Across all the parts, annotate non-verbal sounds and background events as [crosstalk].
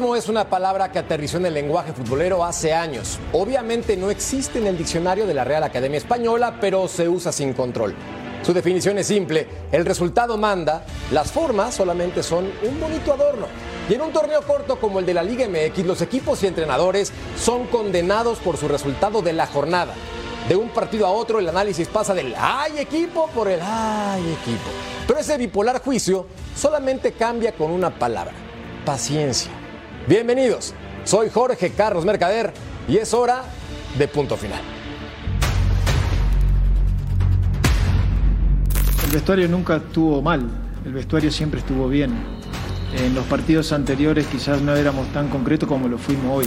Es una palabra que aterrizó en el lenguaje futbolero hace años. Obviamente no existe en el diccionario de la Real Academia Española, pero se usa sin control. Su definición es simple, el resultado manda, las formas solamente son un bonito adorno. Y en un torneo corto como el de la Liga MX, los equipos y entrenadores son condenados por su resultado de la jornada. De un partido a otro el análisis pasa del ay equipo por el ay equipo. Pero ese bipolar juicio solamente cambia con una palabra paciencia. Bienvenidos, soy Jorge Carlos Mercader y es hora de punto final. El vestuario nunca estuvo mal, el vestuario siempre estuvo bien. En los partidos anteriores quizás no éramos tan concretos como lo fuimos hoy.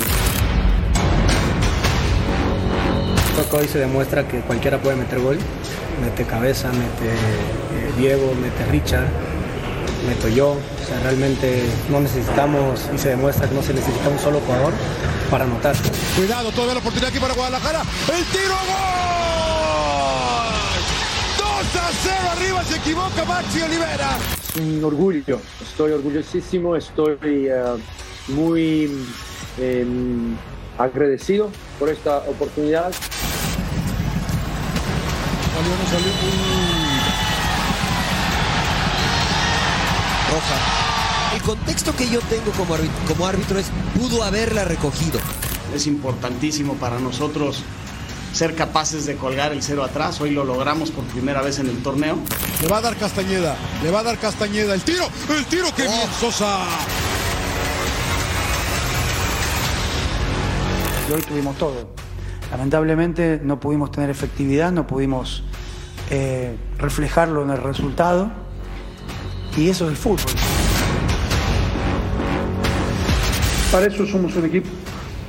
Creo que hoy se demuestra que cualquiera puede meter gol. Mete cabeza, mete eh, Diego, mete Richard, meto yo. O sea, realmente no necesitamos, y se demuestra que no se necesita un solo jugador para anotar. Cuidado, todavía la oportunidad aquí para Guadalajara. ¡El tiro gol! 2 a 0 arriba, se equivoca Maxi Olivera. Un orgullo, estoy orgullosísimo, estoy eh, muy eh, agradecido por esta oportunidad. Salió, no salió. Roja. El contexto que yo tengo como árbitro, como árbitro es pudo haberla recogido. Es importantísimo para nosotros ser capaces de colgar el cero atrás. Hoy lo logramos por primera vez en el torneo. Le va a dar Castañeda, le va a dar Castañeda. El tiro, el tiro, que bien, Sosa. Y hoy tuvimos todo. Lamentablemente no pudimos tener efectividad, no pudimos eh, reflejarlo en el resultado. Y eso es el fútbol. Para eso somos un equipo,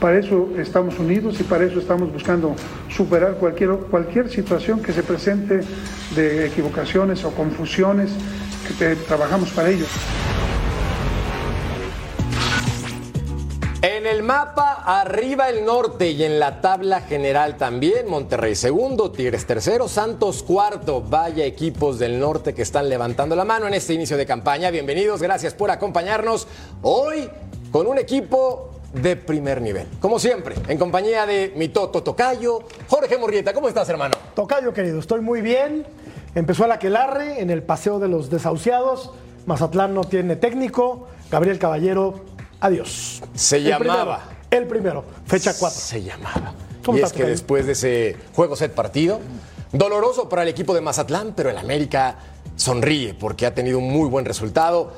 para eso estamos unidos y para eso estamos buscando superar cualquier, cualquier situación que se presente de equivocaciones o confusiones, que trabajamos para ello. En el mapa, arriba el norte y en la tabla general también. Monterrey segundo, Tigres tercero, Santos cuarto. Vaya equipos del norte que están levantando la mano en este inicio de campaña. Bienvenidos, gracias por acompañarnos. Hoy con un equipo de primer nivel. Como siempre, en compañía de mi Toto Tocayo, Jorge Morrieta. ¿Cómo estás, hermano? Tocayo, querido, estoy muy bien. Empezó el aquelarre en el paseo de los desahuciados. Mazatlán no tiene técnico. Gabriel Caballero, adiós. Se El llamaba. primero, el primero, fecha 4. Se llamaba. ¿Cómo y estás, es que después de ese juego set partido, doloroso para el equipo de Mazatlán, pero el América sonríe porque ha tenido un muy buen resultado.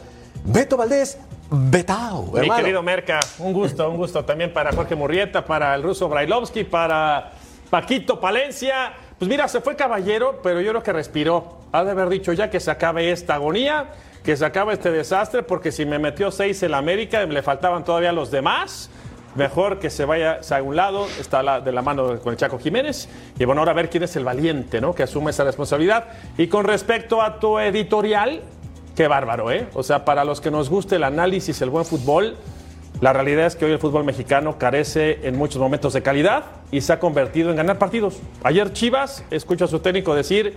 Beto Valdés, Betao, Mi hermano. querido Merca, un gusto, un gusto también para Jorge Murrieta, para el ruso Brailovsky, para Paquito Palencia. Pues mira, se fue caballero, pero yo creo que respiró. Ha de haber dicho ya que se acabe esta agonía, que se acabe este desastre, porque si me metió seis el América, le faltaban todavía los demás. Mejor que se vaya a un lado, está de la mano con el Chaco Jiménez. Y bueno, ahora a ver quién es el valiente, ¿no? Que asume esa responsabilidad. Y con respecto a tu editorial, Qué bárbaro, ¿eh? O sea, para los que nos guste el análisis, el buen fútbol, la realidad es que hoy el fútbol mexicano carece en muchos momentos de calidad y se ha convertido en ganar partidos. Ayer Chivas, escucho a su técnico decir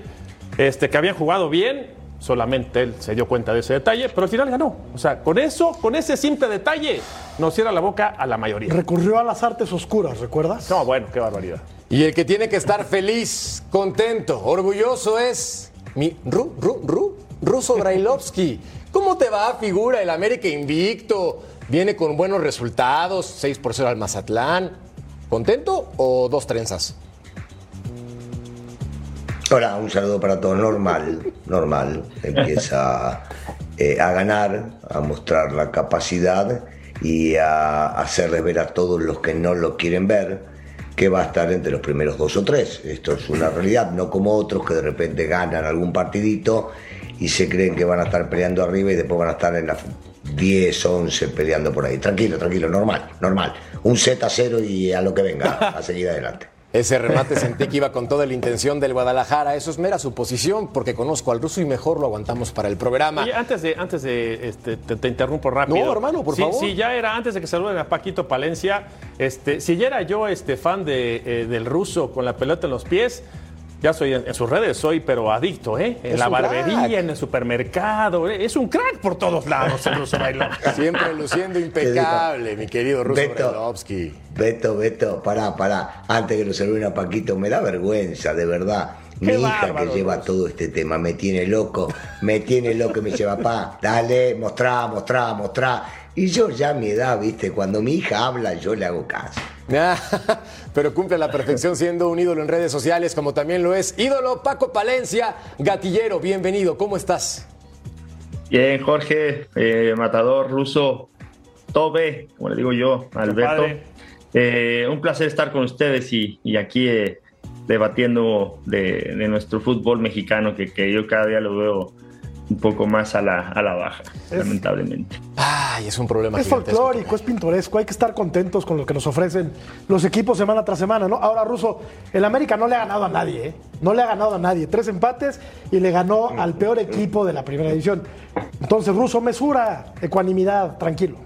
este, que habían jugado bien, solamente él se dio cuenta de ese detalle, pero al final ganó. O sea, con eso, con ese simple detalle, nos cierra la boca a la mayoría. Recurrió a las artes oscuras, ¿recuerdas? No, bueno, qué barbaridad. Y el que tiene que estar feliz, contento, orgulloso es mi Ru, Ru, Ru, Ruso Brailovsky. ¿Cómo te va, figura? El América invicto, viene con buenos resultados, 6 por 0 al Mazatlán. ¿Contento o dos trenzas? Hola, un saludo para todos. Normal, normal. Empieza eh, a ganar, a mostrar la capacidad y a hacerles ver a todos los que no lo quieren ver que va a estar entre los primeros dos o tres. Esto es una realidad, no como otros que de repente ganan algún partidito y se creen que van a estar peleando arriba y después van a estar en las 10, 11 peleando por ahí. Tranquilo, tranquilo, normal, normal. Un Z a cero y a lo que venga, a seguir adelante. Ese remate sentí que iba con toda la intención del Guadalajara. Eso es mera suposición, porque conozco al ruso y mejor lo aguantamos para el programa. Oye, antes de, antes de este, te, te interrumpo rápido. No, hermano, por favor. Si ya era, antes de que saluden a Paquito Palencia, este, si ya era yo este, fan de, eh, del ruso con la pelota en los pies, ya soy en, en sus redes, soy pero adicto, ¿eh? En Es la crack. barbería, en el supermercado. ¿eh? Es un crack por todos lados el ruso bailón. [laughs] Siempre luciendo impecable, mi querido ruso Beto. Brailovsky. Beto, Beto, pará, pará. Antes que lo saluden a Paquito, me da vergüenza, de verdad. Mi Qué hija bárbaro, que lleva todo este tema me tiene loco, me tiene loco y me lleva, pa, dale, mostrá, mostrá, mostrá. Y yo ya a mi edad, viste, cuando mi hija habla, yo le hago caso. [laughs] Pero cumple a la perfección siendo un ídolo en redes sociales, como también lo es ídolo Paco Palencia, gatillero. Bienvenido, ¿cómo estás? Bien, Jorge, eh, Matador, Ruso, Tobe, como le digo yo, Alberto. Eh, un placer estar con ustedes y, y aquí eh, debatiendo de, de nuestro fútbol mexicano, que, que yo cada día lo veo un poco más a la, a la baja, lamentablemente. Ay, es un problema Es folclórico, es pintoresco, hay que estar contentos con lo que nos ofrecen los equipos semana tras semana, ¿no? Ahora, Ruso, el América no le ha ganado a nadie, ¿eh? No le ha ganado a nadie. Tres empates y le ganó al peor equipo de la primera división. Entonces, Ruso, mesura, ecuanimidad, tranquilo.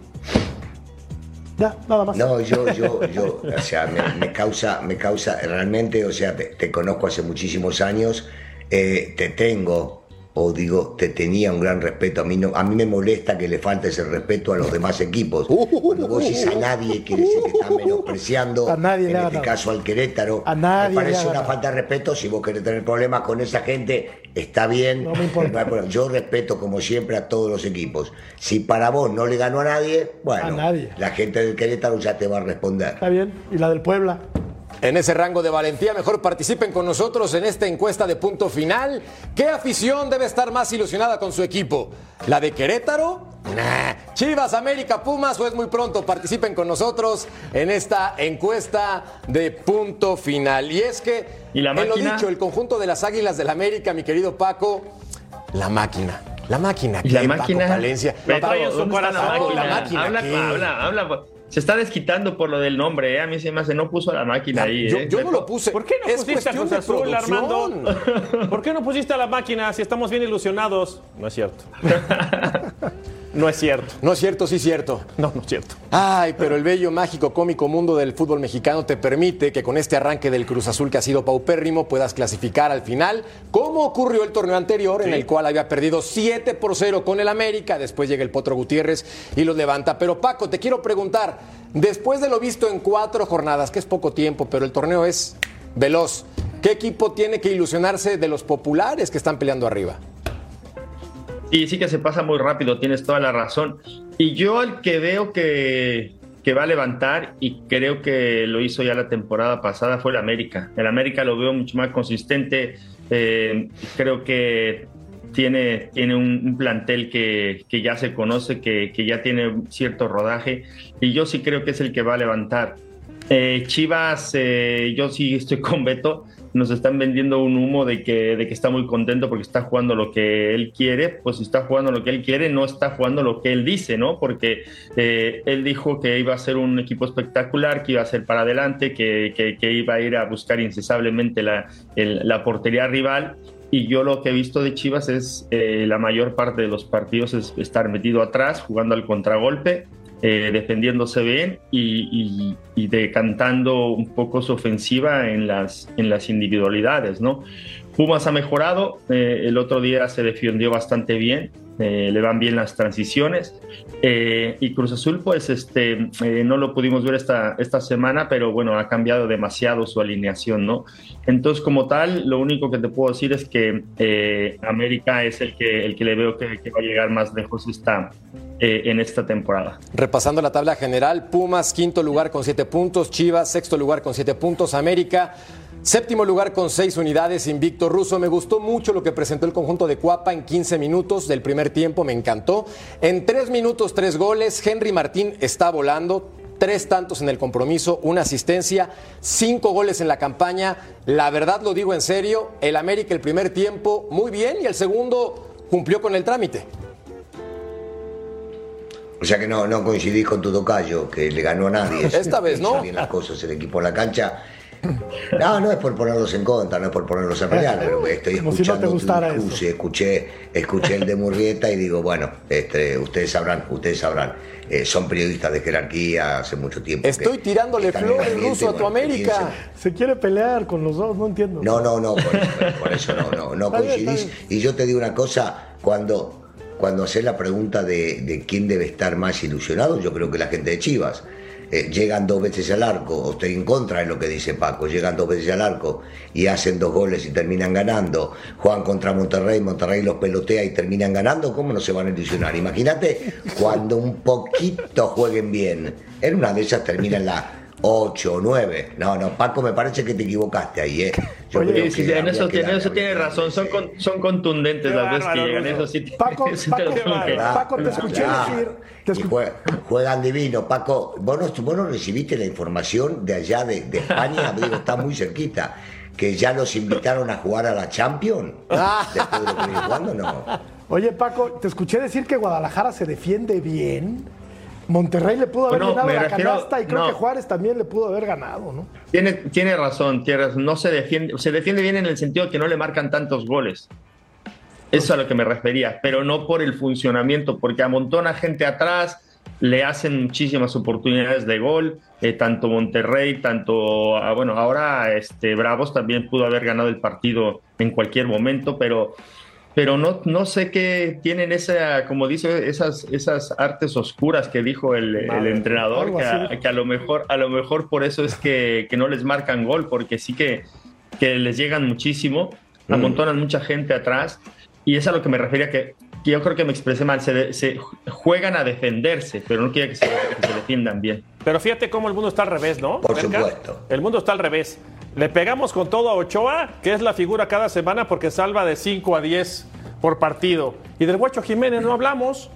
Ya, nada más. No, yo, yo, yo, o sea, me, me causa, me causa realmente, o sea, te, te conozco hace muchísimos años, eh, te tengo, o digo, te tenía un gran respeto. A mí, no, a mí me molesta que le falte ese respeto a los demás equipos. Cuando vos decís a nadie, quiere decir que estás menospreciando, A nadie en este caso al Querétaro. A nadie me parece una falta de respeto. Si vos querés tener problemas con esa gente, está bien. No me importa. Yo respeto, como siempre, a todos los equipos. Si para vos no le ganó a nadie, bueno, A nadie. la gente del Querétaro ya te va a responder. Está bien. Y la del Puebla. En ese rango de valentía, mejor participen con nosotros en esta encuesta de punto final. ¿Qué afición debe estar más ilusionada con su equipo? ¿La de Querétaro? Nah. Chivas, América, Pumas o es muy pronto. Participen con nosotros en esta encuesta de punto final. Y es que, ¿Y la en lo dicho, el conjunto de las Águilas del América, mi querido Paco, la máquina. La máquina. ¿Y la ¿qué, máquina? Paco Palencia? Beto, Paco, trae en su ¿dónde está corazón, Paco, la máquina. ¿qué? habla, habla. Se está desquitando por lo del nombre, ¿eh? A mí se me hace, no puso la máquina ahí, Yo, ¿eh? yo no lo puse. ¿Por qué no es pusiste a Cruz Azul. Armando? [laughs] ¿Por qué no pusiste a la máquina si estamos bien ilusionados? No es cierto. [laughs] No es cierto. No es cierto, sí es cierto. No, no es cierto. Ay, pero el bello, mágico, cómico mundo del fútbol mexicano te permite que con este arranque del Cruz Azul que ha sido paupérrimo puedas clasificar al final, como ocurrió el torneo anterior en el cual había perdido 7 por 0 con el América, después llega el Potro Gutiérrez y los levanta. Pero Paco, te quiero preguntar, después de lo visto en cuatro jornadas, que es poco tiempo, pero el torneo es veloz, ¿qué equipo tiene que ilusionarse de los populares que están peleando arriba? Y sí que se pasa muy rápido, tienes toda la razón. Y yo el que veo que, que va a levantar, y creo que lo hizo ya la temporada pasada, fue el América. El América lo veo mucho más consistente. eh, creo que tiene, tiene un, un plantel que, que ya se conoce, que, que ya tiene cierto rodaje. Y yo sí creo que es el que va a levantar. Eh, Chivas, eh, yo sí estoy con Beto. Nos están vendiendo un humo de que, de que está muy contento porque está jugando lo que él quiere. Pues si está jugando lo que él quiere, no está jugando lo que él dice, ¿no? Porque eh, él dijo que iba a ser un equipo espectacular, que iba a ser para adelante, que, que- iba a ir a buscar incesablemente la, la portería rival. Y yo lo que he visto de Chivas es eh, la mayor parte de los partidos es estar metido atrás, jugando al contragolpe, eh, defendiéndose bien y, y- decantando un poco su ofensiva en las, en las individualidades, ¿no? Pumas ha mejorado, eh, el otro día se defendió bastante bien, eh, le van bien las transiciones. y Cruz Azul, pues este, no lo pudimos ver esta, esta semana, pero bueno, ha cambiado demasiado su alineación, ¿no? Entonces, como tal, lo único que te puedo decir es que América es el que, el que le veo que, que va a llegar más lejos esta, eh, en esta temporada. Repasando la tabla general, Pumas quinto lugar con siete puntos, Chivas sexto lugar con siete puntos, América Séptimo lugar con seis unidades, invicto ruso. Me gustó mucho lo que presentó el conjunto de Cuapa en 15 minutos del primer tiempo, me encantó. En tres minutos, tres goles. Henry Martín está volando. Tres tantos en el compromiso, una asistencia, cinco goles en la campaña. La verdad lo digo en serio, el América el primer tiempo muy bien y el segundo cumplió con el trámite. O sea que no, no coincidís con tu tocayo, que le ganó a nadie. [laughs] Esta vez no. bien las cosas el equipo en la cancha. No, no es por ponerlos en contra, no es por ponerlos a pelear, pero estoy Como si no te escuchando escuché, escuché el de Murrieta y digo, bueno, este, ustedes sabrán, ustedes sabrán. Eh, son periodistas de jerarquía hace mucho tiempo. que Estoy tirándole en flores ambiente, ruso a tu América. Se quiere pelear con los dos, no entiendo. No, no, no, por eso, por eso no, no, no coincidís. Y yo te digo una cosa, cuando, cuando haces la pregunta de, quién debe estar más ilusionado, yo creo que la gente de Chivas. Eh, llegan dos veces al arco, o estoy en contra de lo que dice Paco, llegan dos veces al arco y hacen dos goles y terminan ganando, juegan contra Monterrey, Monterrey los pelotea y terminan ganando, ¿cómo no se van a ilusionar? Imagínate cuando un poquito jueguen bien, en una de esas terminan la 8 o 9. No, no, Paco, me parece que te equivocaste ahí, ¿eh? Yo Oye, creo sí, que en eso, darle eso tiene razón, son, con- son contundentes Qué las veces que llegan, eso sí. Paco, [laughs] eso Paco, te Paco, te escuché Ah, decir. te y escu- jue- juegan divino, Paco. ¿Vos no, vos no recibiste la información de allá de, de España? [laughs] Digo, está muy cerquita. Que ya los invitaron a jugar a la Champions. [laughs] Después de lo que jugando, no. Oye, Paco, te escuché decir que Guadalajara se defiende bien. Monterrey le pudo haber Bueno, ganado la refiero- canasta y creo no. que Juárez también le pudo haber ganado, ¿no? Tiene, tiene razón, tiene razón. No se defiende, se defiende bien en el sentido de que no le marcan tantos goles. Eso es a lo que me refería, pero no por el funcionamiento, porque amontona gente atrás, le hacen muchísimas oportunidades de gol, eh, tanto Monterrey, tanto, ah, bueno, ahora este, Bravos también pudo haber ganado el partido en cualquier momento, pero, pero no, no sé qué tienen esa, como dice, esas, esas artes oscuras que dijo el, el Vale, entrenador, algo que a, que a lo mejor, a lo mejor por eso es que, que no les marcan gol, porque sí que, que les llegan muchísimo, Mm. amontonan mucha gente atrás, y es a lo que me refería que, que yo creo que me expresé mal, se, de- se juegan a defenderse, pero no quiere que se, que se defiendan bien. Pero fíjate cómo el mundo está al revés, ¿no? Por supuesto. El mundo está al revés. Le pegamos con todo a Ochoa, que es la figura cada semana porque salva de 5 a 10 por partido. Y del Guacho Jiménez no hablamos.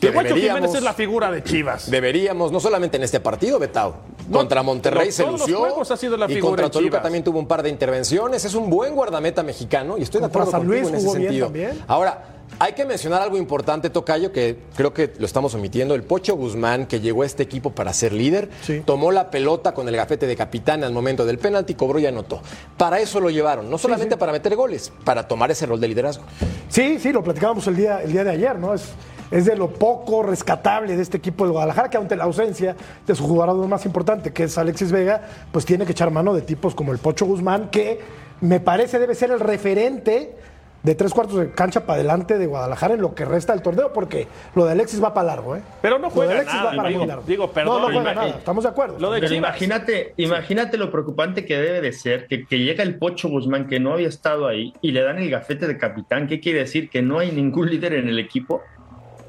El Guacho. Jiménez es la figura de Chivas. Deberíamos, no solamente en este partido, Betao. No, contra Monterrey no, se los lució. juegos ha sido la y figura contra Toluca Chivas. también tuvo un par de intervenciones. Es un buen guardameta mexicano y estoy de acuerdo contigo Luis en ese sentido. también. Ahora, hay que mencionar algo importante, Tocayo, que creo que lo estamos omitiendo. El Pocho Guzmán, que llegó a este equipo para ser líder, Sí. tomó la pelota con el gafete de capitán al momento del penalti, cobró y anotó. Para eso lo llevaron, no solamente para meter goles, para tomar ese rol de liderazgo. Sí, sí, lo platicábamos el día, el día de ayer, ¿no? Es, es de lo poco rescatable de este equipo de Guadalajara, que ante la ausencia de su jugador más importante, que es Alexis Vega, pues tiene que echar mano de tipos como el Pocho Guzmán, que me parece debe ser el referente de tres cuartos de cancha para adelante de Guadalajara en lo que resta del torneo, porque lo de Alexis va para largo, ¿eh? Pero no Lo de juega Alexis nada, va para digo- muy largo. digo, perdón, No, no juega nada, estamos de acuerdo. Lo de Pero imagínate, imagínate lo preocupante que debe de ser que, que llega el Pocho Guzmán, que no había estado ahí, y le dan el gafete de capitán. ¿Qué quiere decir? Que no hay ningún [laughs] líder en el equipo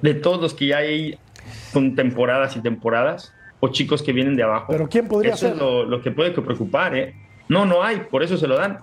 de todos los que ya hay con temporadas y temporadas, o chicos que vienen de abajo. Pero ¿quién podría Eso ser? es lo, lo que puede que preocupar, ¿eh? No, no hay, por eso se lo dan.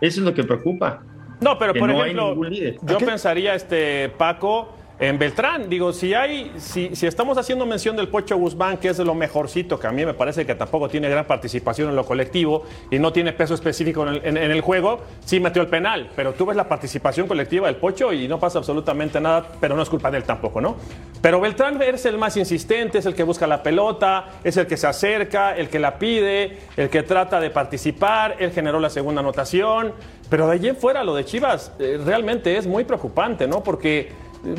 Eso es lo que preocupa. No, pero por no ejemplo, yo pensaría, este Paco, en Beltrán. Digo, si hay, si, estamos haciendo mención del Pocho Guzmán, que es de lo mejorcito, que a mí me parece que tampoco tiene gran participación en lo colectivo y no tiene peso específico en el, juego, sí metió el penal. Pero tú ves la participación colectiva del Pocho y no pasa absolutamente nada, pero no es culpa de él tampoco, ¿no? Pero Beltrán es el más insistente, es el que busca la pelota, es el que se acerca, el que la pide, el que trata de participar, él generó la segunda anotación. Pero de allí en fuera lo de Chivas eh, realmente es muy preocupante, ¿no? Porque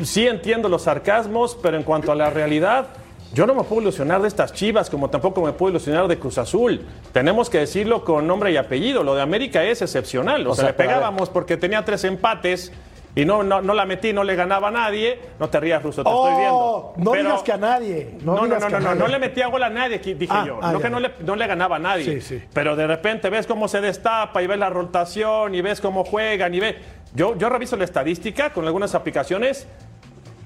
sí entiendo los sarcasmos, pero en cuanto a la realidad, yo no me puedo ilusionar de estas Chivas, como tampoco me puedo ilusionar de Cruz Azul. Tenemos que decirlo con nombre y apellido. Lo de América es excepcional. O, O sea, sea, le pegábamos porque tenía tres empates y no, no, no la metí, no le ganaba a nadie. No te rías, Russo, te Oh, estoy viendo. no Pero- digas que a nadie. No, no, no, no, no, no, le metía gol a nadie, dije Ah, yo. ah, no ya. que no le, no le ganaba a nadie. Sí, sí. Pero de repente ves cómo se destapa y ves la rotación y ves cómo juegan y ves. Yo, yo reviso la estadística con algunas aplicaciones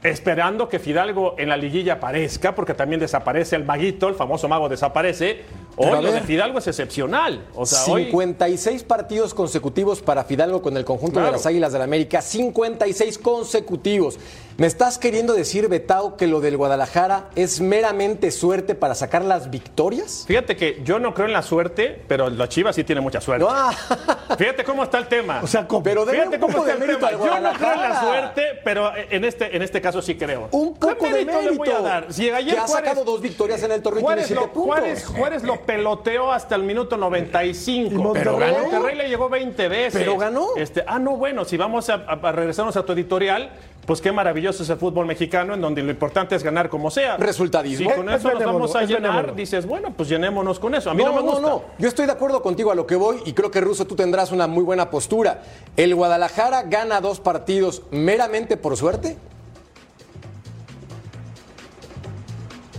esperando que Fidalgo en la liguilla aparezca, porque también desaparece el maguito, el famoso mago desaparece. Hoy lo de. Fidalgo es excepcional. O sea, hoy 56 partidos consecutivos para Fidalgo con el conjunto de las Águilas del América. 56 consecutivos. ¿Me estás queriendo decir, Betao, que lo del Guadalajara es meramente suerte para sacar las victorias? Fíjate que yo no creo en la suerte, pero la Chivas sí tiene mucha suerte. Fíjate cómo está el tema. O sea, ¿cómo? Pero Fíjate cómo está de el tema. Yo no creo en la Guadalajara. suerte, pero en este, en este caso sí creo. Un poco ¿Qué de mérito le voy a mérito. dar? Si ayer que ha Juárez- sacado dos victorias en el torneo y tiene Juárez siete lo, puntos. Juárez, Juárez lo peloteó hasta el minuto 95. ¿Y Monterrey? Pero ganó. Monterrey le llegó 20 veces. Pero ganó. Este, ah, no, bueno, si vamos a, regresarnos a tu editorial, pues qué maravilloso es el fútbol mexicano, en donde lo importante es ganar como sea. Resultadismo. Si con Es eso nos vamos a llenar, benévolo. dices, bueno, pues llenémonos con eso. A mí no, no, me gusta. no, no. Yo estoy de acuerdo contigo a lo que voy y creo que Russo tú tendrás una muy buena postura. ¿El Guadalajara gana dos partidos meramente por suerte?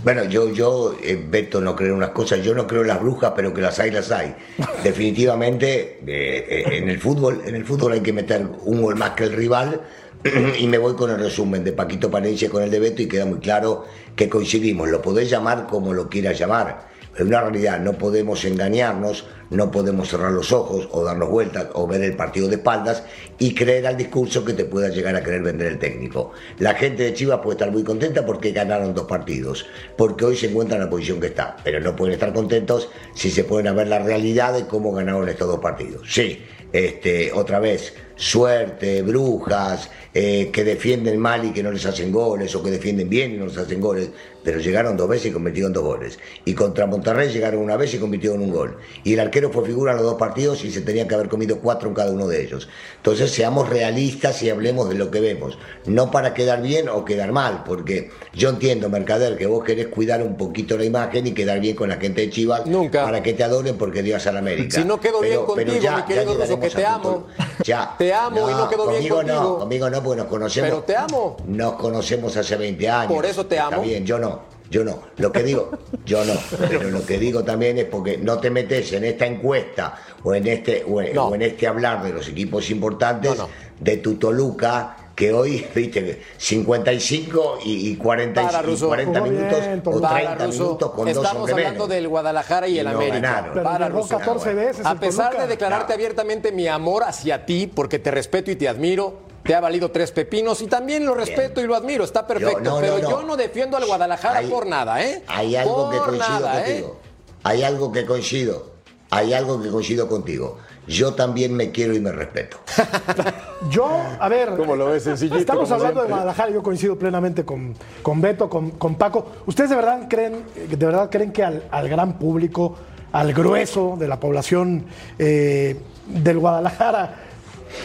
Bueno, yo, yo, eh, Beto, no creo en unas cosas, yo no creo en las brujas, pero que las hay, las hay. [laughs] Definitivamente, eh, eh, en el fútbol, en el fútbol hay que meter un gol más que el rival. [clears throat] Y me voy con el resumen de Paquito Palencia con el de Beto y queda muy claro que coincidimos. Lo podés llamar como lo quieras llamar. Es una realidad, no podemos engañarnos, no podemos cerrar los ojos o darnos vueltas o ver el partido de espaldas y creer al discurso que te pueda llegar a querer vender el técnico. La gente de Chivas puede estar muy contenta porque ganaron dos partidos, porque hoy se encuentran en la posición que está, pero no pueden estar contentos si se pueden ver la realidad de cómo ganaron estos dos partidos. Sí, este, otra vez, suerte, brujas, eh, que defienden mal y que no les hacen goles, o que defienden bien y no les hacen goles, pero llegaron dos veces y convirtieron dos goles. Y contra Monterrey llegaron una vez y convirtieron un gol. Y el arquero fue figura en los dos partidos y se tenía que haber comido cuatro en cada uno de ellos. Entonces seamos realistas y hablemos de lo que vemos, no para quedar bien o quedar mal, porque yo entiendo, Mercader, que vos querés cuidar un poquito la imagen y quedar bien con la gente de Chivas Nunca. para que te adoren porque Dios a la América. Si no quedo bien Pero- contigo, ya- mi querido ya Russo, que te amo. [laughs] Ya. Te amo y no quedo bien conmigo contigo. No, conmigo no, porque nos conocemos. Pero te amo. Nos conocemos hace 20 años. Por eso te Está amo. bien, yo no. Yo no. Lo que digo, yo no. Pero lo que digo también es porque no te metes en esta encuesta o en este, o en, No. o en este hablar de los equipos importantes No, no. de tu Toluca que hoy, [laughs] viste, 55 y, y 40, Para, y Russo. 40 Jugó bien, minutos o Toluca. 30 Para, Russo, minutos con dos estamos hombres hablando menos. del Guadalajara y, Y el no América. Pero Para, llegó Russo. 14 veces. A pesar Toluca. de declararte abiertamente mi amor hacia ti, porque te respeto y te admiro, te ha valido tres pepinos y también lo respeto y lo admiro, está perfecto. no, pero no, no. yo no defiendo al Guadalajara Hay- por nada, ¿eh? Hay algo que Por coincido nada, ¿eh? contigo. Hay algo que coincido. Hay algo que coincido contigo. Yo también me quiero y me respeto. [laughs] Yo, a ver. ¿Cómo lo ves, sencillito, Estamos hablando de? Guadalajara, yo coincido plenamente con, con Beto, con, con Paco. ¿Ustedes de verdad creen, de verdad creen que al, al gran público, al grueso de la población eh, del Guadalajara,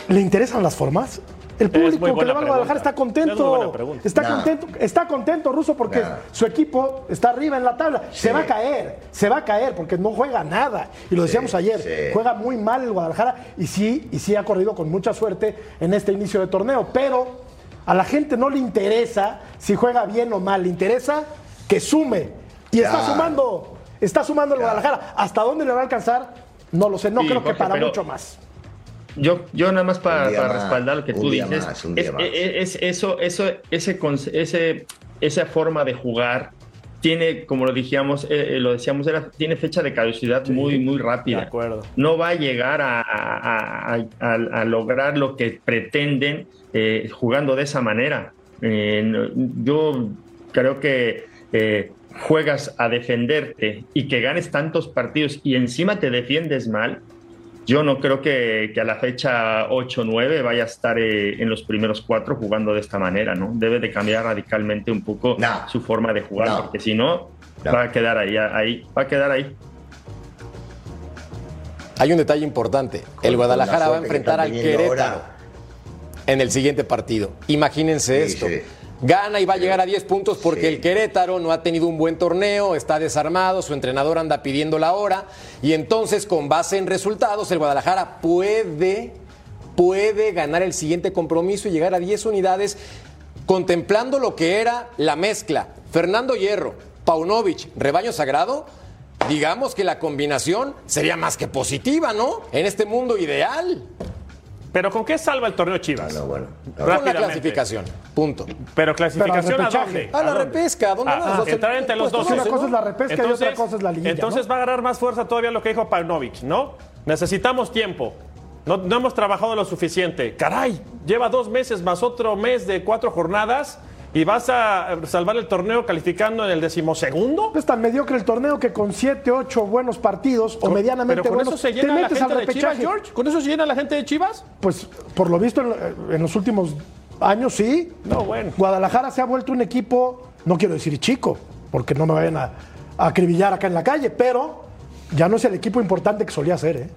le interesan las formas? El público que le va al Guadalajara está. Es contento. buena pregunta. Está Nah. contento, está contento Russo porque Nah. su equipo está arriba en la tabla. Se va a caer, se va a caer porque no juega nada. Y lo decíamos ayer, sí. juega muy mal el Guadalajara y sí, y sí ha corrido con mucha suerte en este inicio de torneo. Pero a la gente no le interesa si juega bien o mal, le interesa que sume. Y está sumando, está sumando el Guadalajara. ¿Hasta dónde le va a alcanzar? No lo sé, no Sí, creo que para pero- mucho más. Yo, yo nada más para, más, respaldar lo que tú dices, más, un día es, más. es- es- eso, eso, ese, conce- ese, esa forma de jugar tiene, como lo dijimos, eh, eh, lo decíamos, era, tiene fecha de caducidad muy, muy rápida. de acuerdo. No va a llegar a, a- a- a- a lograr lo que pretenden eh, jugando de esa manera. Eh, yo creo que eh, juegas a defenderte y que ganes tantos partidos y encima te defiendes mal, yo no creo que, que a la fecha 8-9 vaya a estar eh, en los primeros cuatro jugando de esta manera, ¿no? Debe de cambiar radicalmente un poco No. su forma de jugar, No. porque si no, No. va a quedar ahí, ahí, va a quedar ahí. Hay un detalle importante. El Guadalajara va a enfrentar al Querétaro ahora. en el siguiente partido. Imagínense Sí, esto. sí. Gana y va a llegar a 10 puntos porque Sí. el Querétaro no ha tenido un buen torneo, está desarmado, su entrenador anda pidiendo la hora y entonces con base en resultados el Guadalajara puede puede ganar el siguiente compromiso y llegar a 10 unidades contemplando lo que era la mezcla Fernando Hierro, Paunovic, Rebaño Sagrado. Digamos que la combinación sería más que positiva, ¿no? En este mundo ideal. Pero ¿con qué salva el torneo Chivas? No, bueno. Con la clasificación, punto. Pero clasificación Pero a repechaje. dónde? A la dónde? repesca, ¿dónde Ah, van los ah, dos entrar entre los dos. Una cosa es la repesca y otra cosa es la liguilla, Entonces ¿no? va a agarrar más fuerza todavía lo que dijo Paunovic, ¿no? Necesitamos tiempo. No, no hemos trabajado lo suficiente. Caray, lleva dos meses más otro mes de cuatro jornadas y vas a salvar el torneo calificando en el decimosegundo. Es tan mediocre el torneo que con 7, 8 buenos partidos o medianamente Pero con buenos eso se te llena la metes al gente de Chivas. George. ¿Con eso se llena la gente de Chivas? Pues por lo visto en, en los últimos años sí. No, bueno. Guadalajara se ha vuelto un equipo, no quiero decir chico, porque no me vayan a, a acribillar acá en la calle, pero ya no es el equipo importante que solía ser, ¿eh?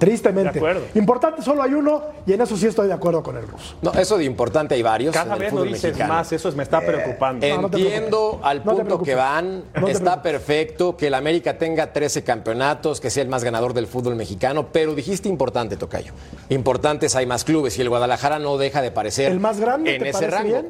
Tristemente. De acuerdo. Importante solo hay uno y en eso sí estoy de acuerdo con el ruso. No, eso de importante hay varios. Cada el vez lo fútbol dices mexicano. más, eso me está preocupando. No, no te Entiendo al No punto que van, No está perfecto que el América tenga 13 campeonatos, que sea el más ganador del fútbol mexicano, pero dijiste importante, Tocayo. Importantes hay más clubes y el Guadalajara no deja de parecer ¿El más grande en te ese parece rango. bien?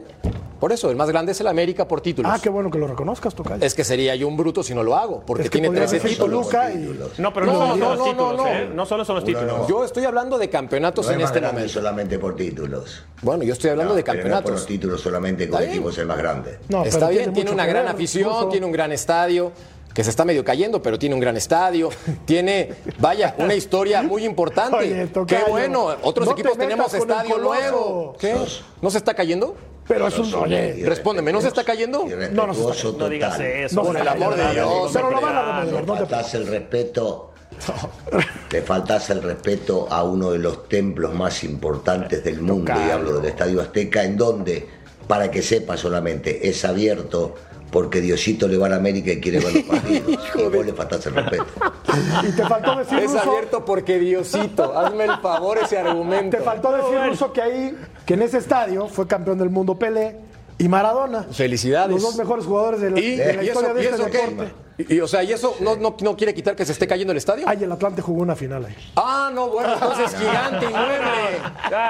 Por eso, el más grande es el América por títulos. Ah, qué bueno que lo reconozcas, Tocayo. Es que sería yo un bruto si no lo hago, porque Es que tiene podría 13 decir títulos. Y... No, pero no, No, solo son no, los no, títulos, no, no. ¿eh? No solo son los títulos. Yo estoy hablando de campeonatos es en más este grande momento. solamente por títulos. Bueno, yo estoy hablando No, de pero no por campeonatos. los títulos solamente Está con bien. equipos el más grande. No, está pero bien, tiene una gran afición, tiene un gran estadio, que se está medio cayendo, pero tiene un gran estadio, [laughs] tiene, vaya, una historia muy importante. Oye, Qué bueno, otros no te equipos metas tenemos estadio nuevo. ¿Qué? ¿No se está cayendo? Pero es un... Oye, Respóndeme, ¿no se está cayendo? No, no se está Irrespetuoso No digas eso. No, Por el amor de Dios. Pero lo van a remodelar, no Le te faltás el respeto. [laughs] Le faltás el respeto a uno de los templos más importantes del mundo, y hablo del Estadio Azteca, en donde, para que sepa solamente, es abierto porque Diosito le va a la América y quiere ver los [laughs] partidos. y vos le faltás el respeto. [laughs] Y te faltó decir, Es Ruso, abierto porque Diosito, hazme el favor ese argumento. te faltó decir, Ruso, que ahí, que en ese estadio fue campeón del mundo Pelé y Maradona. Felicidades. Los dos mejores jugadores de la, ¿Y, de la ¿y eso, historia de y este qué? Y, y, o sea, ¿y eso no, no, no quiere quitar que se esté cayendo el estadio? Ay, el Atlante jugó una final ahí. Ah, no, bueno, entonces [laughs] gigante inmueble.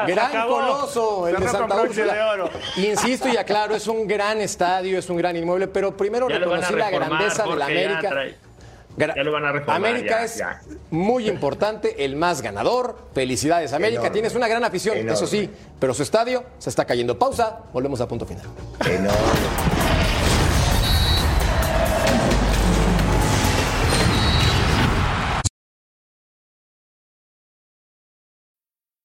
Gran acabó. coloso, el de Santa Úrsula. Insisto y aclaro, es un gran estadio, es un gran inmueble, pero primero Ya reconocí la grandeza de la América. trae- ya lo van a reformar, América ya, es ya. muy importante, el más ganador. Felicidades, América. Enorme. Tienes una gran afición, Enorme. eso sí, pero su estadio se está cayendo. Pausa, volvemos a punto final. Enorme.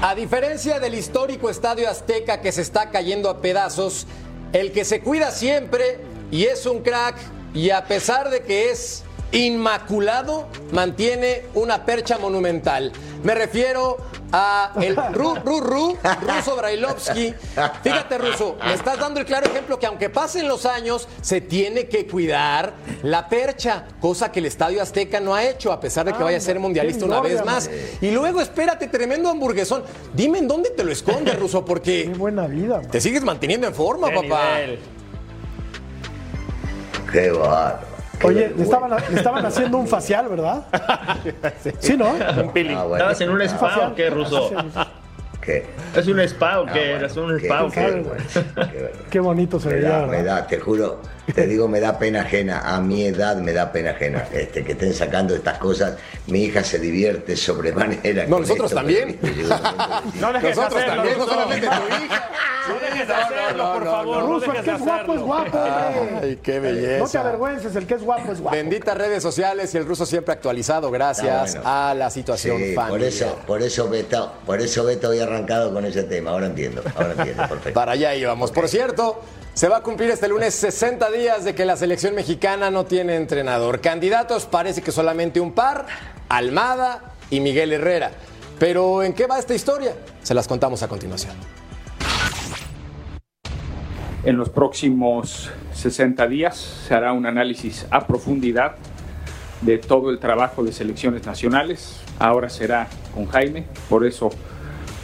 A diferencia del histórico Estadio Azteca que se está cayendo a pedazos, el que se cuida siempre y es un crack y a pesar de que es inmaculado, mantiene una percha monumental. Me refiero a el Ru, Ru, Ru, Ruso Brailovsky. Fíjate, Ruso, me estás dando el claro ejemplo que aunque pasen los años, se tiene que cuidar la percha, cosa que el Estadio Azteca no ha hecho, a pesar de que vaya a ser mundialista una vez más. Y luego, espérate, tremendo hamburguesón. Dime en dónde te lo escondes, Ruso, porque Qué buena vida. man. te sigues manteniendo en forma, Qué papá. nivel. Qué bárbaro. Oye, le estaban, le estaban haciendo un facial, ¿verdad? [laughs] Sí, ¿no? Un peeling. Ah, bueno. ¿Estabas en un spa Facial. o qué, Ruso? Qué, ¿Es un spa o ah, qué? bueno, ¿Es un qué- spa o qué qué? vergüenza, qué. Qué bonito se veía, te juro, te digo, me da pena ajena. A mi edad me da pena ajena. Este, que estén sacando estas cosas. Mi hija se divierte sobremanera. No, nosotros esto, también. pero No dejes Nosotros hacerlo, también, no solamente tu hija. No dejes de hacerlo, por favor. No Ruso, el que es guapo es guapo. [laughs] Ay, qué No te belleza. avergüences, el que es guapo es guapo. Benditas redes sociales y el ruso siempre actualizado gracias bueno. a la situación Sí, familiar. por eso, por eso Beto, por eso Beto había arrancado con ese tema. Ahora entiendo, ahora entiendo, [laughs] perfecto. Para allá íbamos. Por cierto, se va a cumplir este lunes 60 días de que la selección mexicana no tiene entrenador. Candidatos parece que solamente un par, Almada y Miguel Herrera. Pero ¿en qué va esta historia? Se las contamos a continuación. En los próximos 60 días se hará un análisis a profundidad de todo el trabajo de selecciones nacionales. Ahora será con Jaime, por eso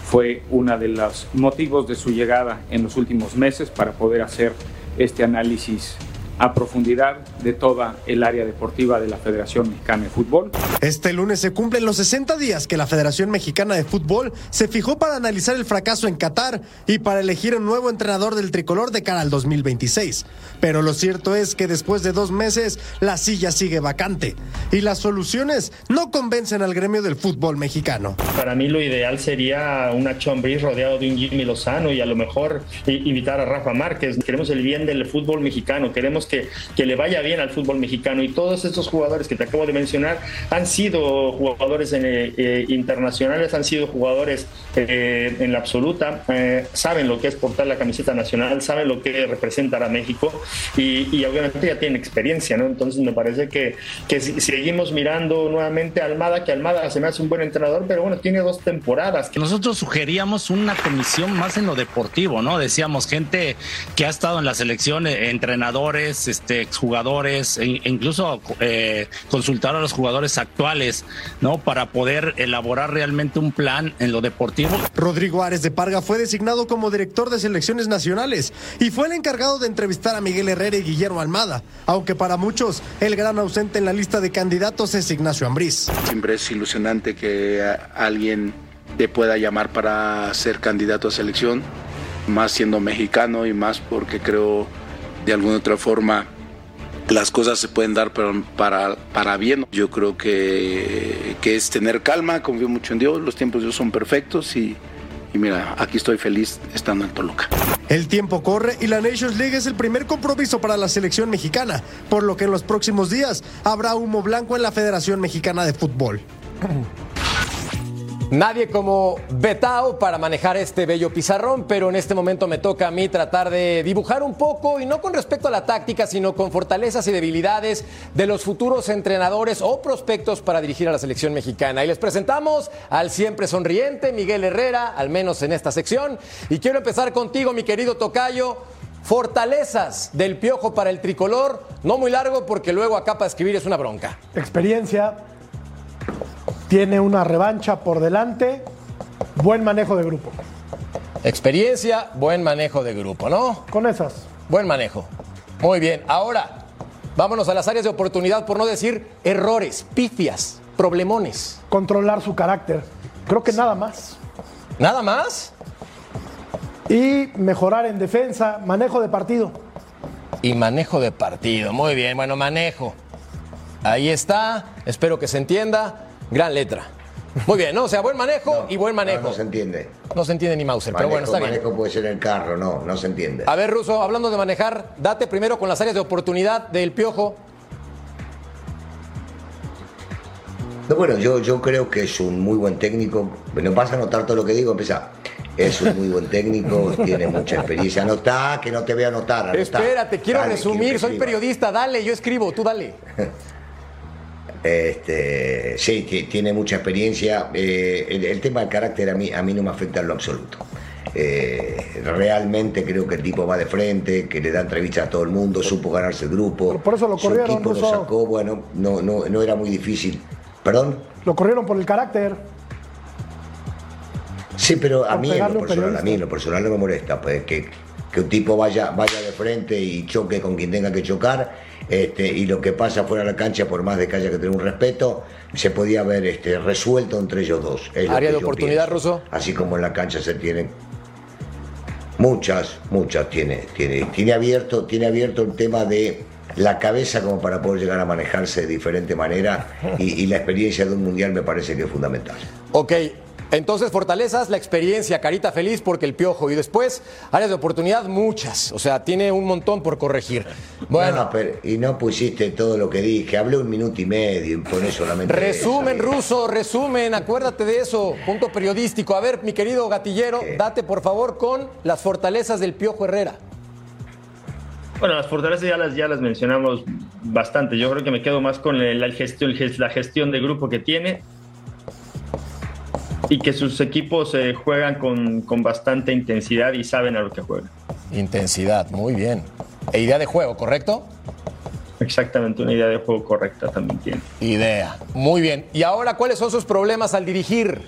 fue uno de los motivos de su llegada en los últimos meses para poder hacer este análisis a profundidad de toda el área deportiva de la Federación Mexicana de Fútbol. Este lunes se cumplen los 60 días que la Federación Mexicana de Fútbol se fijó para analizar el fracaso en Qatar y para elegir un nuevo entrenador del tricolor de cara al 2026. Pero lo cierto es que después de dos meses la silla sigue vacante y las soluciones no convencen al gremio del fútbol mexicano. Para mí lo ideal sería una Chombriz rodeado de un Jimmy Lozano y a lo mejor invitar a Rafa Márquez. Queremos el bien del fútbol mexicano, queremos que, le vaya bien al fútbol mexicano y todos estos jugadores que te acabo de mencionar han sido jugadores eh, internacionales, han sido jugadores eh, en la absoluta, eh, saben lo que es portar la camiseta nacional, saben lo que representa a México y, obviamente ya tienen experiencia, ¿no? Entonces me parece que, seguimos mirando nuevamente a Almada, que Almada se me hace un buen entrenador, pero bueno, tiene dos temporadas. Nosotros sugeríamos una comisión más en lo deportivo, ¿no? Decíamos gente que ha estado en la selección, entrenadores, este, exjugadores, e incluso eh, consultar a los jugadores actuales, ¿no? Para poder elaborar realmente un plan en lo deportivo. Rodrigo Ares de Parga fue designado como director de selecciones nacionales y fue el encargado de entrevistar a Miguel Herrera y Guillermo Almada, aunque para muchos el gran ausente en la lista de candidatos es Ignacio Ambriz. Siempre es ilusionante que alguien te pueda llamar para ser candidato a selección, más siendo mexicano y más porque creo de alguna otra forma las cosas se pueden dar para, para bien. Yo creo que, que es tener calma, confío mucho en Dios, los tiempos de Dios son perfectos y, y mira, aquí estoy feliz estando en Toluca. El tiempo corre y la Nations League es el primer compromiso para la selección mexicana, por lo que en los próximos días habrá humo blanco en la Federación Mexicana de Fútbol. [clears throat] Nadie como Betao para manejar este bello pizarrón, pero en este momento me toca a mí tratar de dibujar un poco, y no con respecto a la táctica, sino con fortalezas y debilidades de los futuros entrenadores o prospectos para dirigir a la selección mexicana. Y les presentamos al siempre sonriente Miguel Herrera, al menos en esta sección. Y quiero empezar contigo, mi querido Tocayo. Fortalezas del piojo para el tricolor, no muy largo porque luego acá para escribir es una bronca. Experiencia, tiene una revancha por delante, buen manejo de grupo. Experiencia, buen manejo de grupo, ¿no? Con esas. Buen manejo. Muy bien, ahora vámonos a las áreas de oportunidad, por no decir errores, pifias, problemones. Controlar su carácter. Creo que nada más. ¿Nada más? Y mejorar en defensa, manejo de partido. Y manejo de partido, muy bien, bueno, manejo. Ahí está, espero que se entienda. Gran letra. Muy bien, ¿no? O sea, buen manejo y buen manejo. No, se entiende. No se entiende ni Mauser, pero bueno, está bien. Manejo puede ser el carro, no, no se entiende. A ver, Ruso, hablando de manejar, date primero con las áreas de oportunidad del Piojo. No, bueno, yo, yo creo que es un muy buen técnico. No vas a notar todo lo que digo, empieza. Es un muy buen técnico, [laughs] tiene mucha experiencia. Anotá, que no te voy a anotar. Espérate, quiero resumir, soy periodista, dale, yo escribo, tú dale. [laughs] Este, sí, tiene mucha experiencia. Eh, el, tema del carácter a mí, a mí no me afecta en lo absoluto. Eh, realmente creo que el tipo va de frente, que le da entrevistas a todo el mundo, supo ganarse el grupo. por eso lo corrieron. Su equipo lo sacó, bueno, no, no, no era muy difícil. ¿Perdón? Lo corrieron por el carácter. Sí, pero a mí, en lo personal, a mí lo personal no me molesta, pues que, que un tipo vaya, vaya de frente y choque con quien tenga que chocar este, y lo que pasa fuera de la cancha, por más de que haya que tener un respeto, se podía haber este, resuelto entre ellos dos. ¿Área de oportunidad, Ruso? Así como en la cancha se tienen muchas, muchas tiene, tiene, tiene abierto, tiene abierto el tema de la cabeza como para poder llegar a manejarse de diferente manera [laughs] y, y la experiencia de un mundial me parece que es fundamental. Ok, entonces, fortalezas, la experiencia, carita feliz porque el piojo. Y después, áreas de oportunidad, muchas. O sea, tiene un montón por corregir. Bueno. y no pusiste todo lo que dije. Hablé un minuto y medio y poné solamente. Resumen, ruso, resumen. Acuérdate de eso. Punto periodístico. A ver, mi querido gatillero, date por favor con las fortalezas del piojo Herrera. Bueno, las fortalezas ya las, ya las mencionamos bastante. Yo creo que me quedo más con la gestión, la gestión de grupo que tiene y que sus equipos eh, juegan con, con, bastante intensidad y saben a lo que juegan. Intensidad, muy bien. E idea de juego, ¿correcto? Exactamente, una idea de juego correcta también tiene. Idea. Muy bien. ¿Y ahora cuáles son sus problemas al dirigir?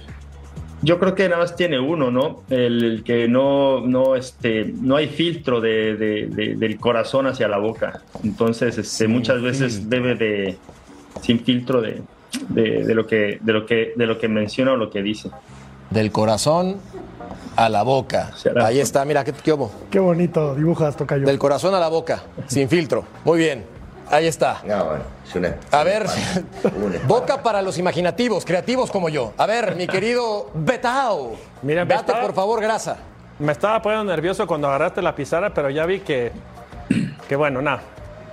Yo creo que nada más tiene uno, ¿no? El, el que no, no, este, no hay filtro de, de- de- del corazón hacia la boca. Entonces, este, muchas veces debe de, sin filtro de, de, de lo que, de lo que, de lo que menciona o lo que dice. Del corazón a la boca. Ahí está, mira, qué, qué hubo? Qué bonito dibujas, Tocayo. Del corazón a la boca, sin filtro. Muy bien. Ahí está. A ver, [laughs] boca para los imaginativos, creativos como yo. A ver, mi querido Betao. Mira, Date, estaba- por favor, grasa. Me estaba poniendo nervioso cuando agarraste la pizarra, pero ya vi que, que bueno, nada.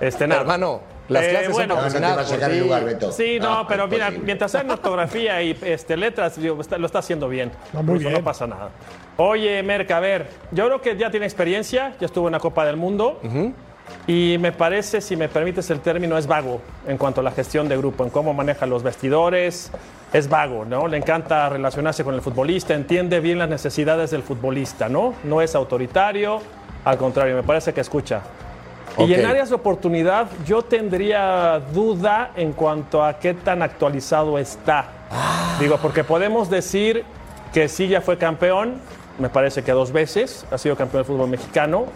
Este, nada. Hermano, las clases son bueno, patrocinadas No, no ti. lugar, Beto. Sí, no, No, pero mira, mientras sea ortografía y este, letras, digo, está- lo está haciendo bien. Ah, muy bien. No pasa nada. Oye, Merca, a ver, yo creo que ya tiene experiencia, ya estuvo en la Copa del Mundo. Y me parece, si me permites el término, es vago en cuanto a la gestión de grupo, en cómo maneja los vestidores. Es vago, ¿no? Le encanta relacionarse con el futbolista, entiende bien las necesidades del futbolista, ¿no? No es autoritario, al contrario, me parece que escucha. Y en áreas de oportunidad, yo tendría duda en cuanto a qué tan actualizado está. Digo, porque podemos decir que sí ya fue campeón, me parece que dos veces, ha sido campeón del fútbol mexicano,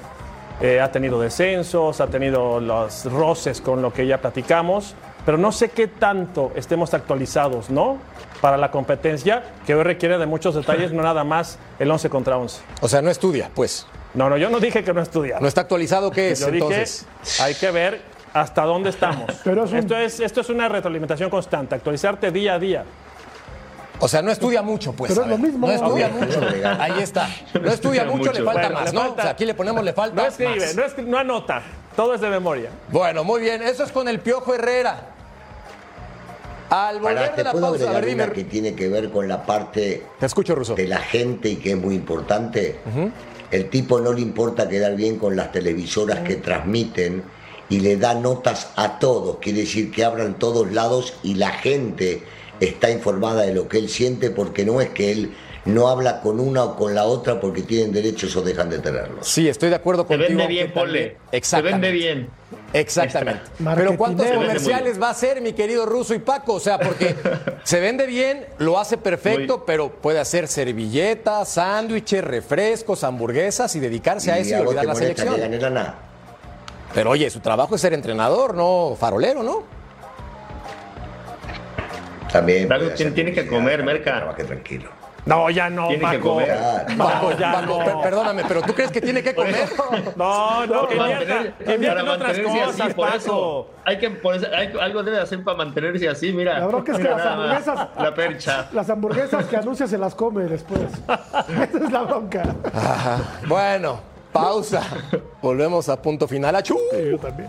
eh, ha tenido descensos, ha tenido los roces con lo que ya platicamos, pero no sé qué tanto estemos actualizados, ¿no? Para la competencia, que hoy requiere de muchos detalles, [laughs] no nada más el 11 contra 11. O sea, no estudia, pues. No, no, yo no dije que no estudia. ¿No está actualizado qué es, Yo dije, entonces? hay que ver hasta dónde estamos. [laughs] esto, es, esto es una retroalimentación constante, actualizarte día a día. O sea, no estudia mucho, pues. Pero es lo mismo. No estudia mucho. [laughs] Ahí está. No estudia mucho, le falta Bueno, más, ¿no? falta- O sea, aquí le ponemos le falta No escribe, más. no, escri- no anota, todo es de memoria. Bueno, muy bien. Eso es con el Piojo Herrera. Al volver Para, de te la puedo pausa, a agregar ver, dime. que tiene que ver con la parte de la gente y que es muy importante. El tipo no le importa quedar bien con las televisoras que transmiten y le da notas a todos. Quiere decir que abran todos lados y la gente está informada de lo que él siente porque no es que él no habla con una o con la otra porque tienen derechos o dejan de tenerlos. Sí, estoy de acuerdo Se contigo. vende que bien, Pole. Se Exactamente. vende bien. Exactamente. Pero ¿cuántos comerciales va a hacer mi querido Ruso y Paco? O sea, porque se vende bien, lo hace perfecto, pero puede hacer servilletas, sándwiches, refrescos, hamburguesas y dedicarse a eso y olvidar la selección. Pero oye, su trabajo es ser entrenador, no farolero, ¿no? También Algo tiene, que comer, para que Merca. trabaje tranquilo. No, ya no, Tiene que Paco. comer. Paco, ya Paco, no. per- perdóname, pero ¿tú crees que tiene que comer? No, no, que invierta, mantener- que invierta otras cosas, así, por Paco. eso. Hay que, por eso- hay- algo debe hacer para mantenerse así, mira. La bronca es que las hamburguesas. La percha. Las hamburguesas que anuncia se las come después. [laughs] Esa es la bronca. Ajá. Bueno, pausa. Volvemos a punto final. ¡Achú! yo también.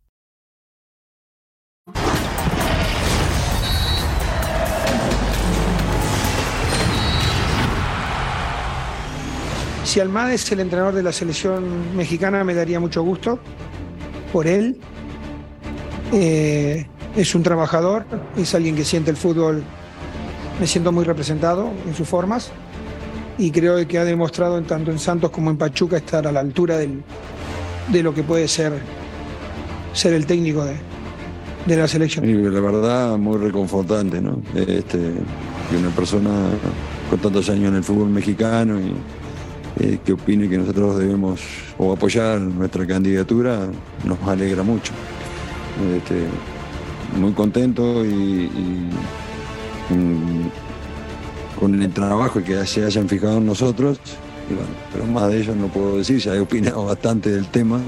Si Almada es el entrenador de la selección mexicana, me daría mucho gusto por él. Eh, es un trabajador, es alguien que siente el fútbol, me siento muy representado en sus formas y creo que ha demostrado tanto en Santos como en Pachuca estar a la altura de lo que puede ser, ser el técnico de, la selección. La verdad, muy reconfortante, ¿no? Este, que una persona con tantos años en el fútbol mexicano y eh, que opine que nosotros debemos o apoyar nuestra candidatura, nos alegra mucho. Este, muy contento y, mm, con el trabajo que se hayan fijado en nosotros. Pero más de ello no puedo decir, ya he opinado [laughs] bastante del tema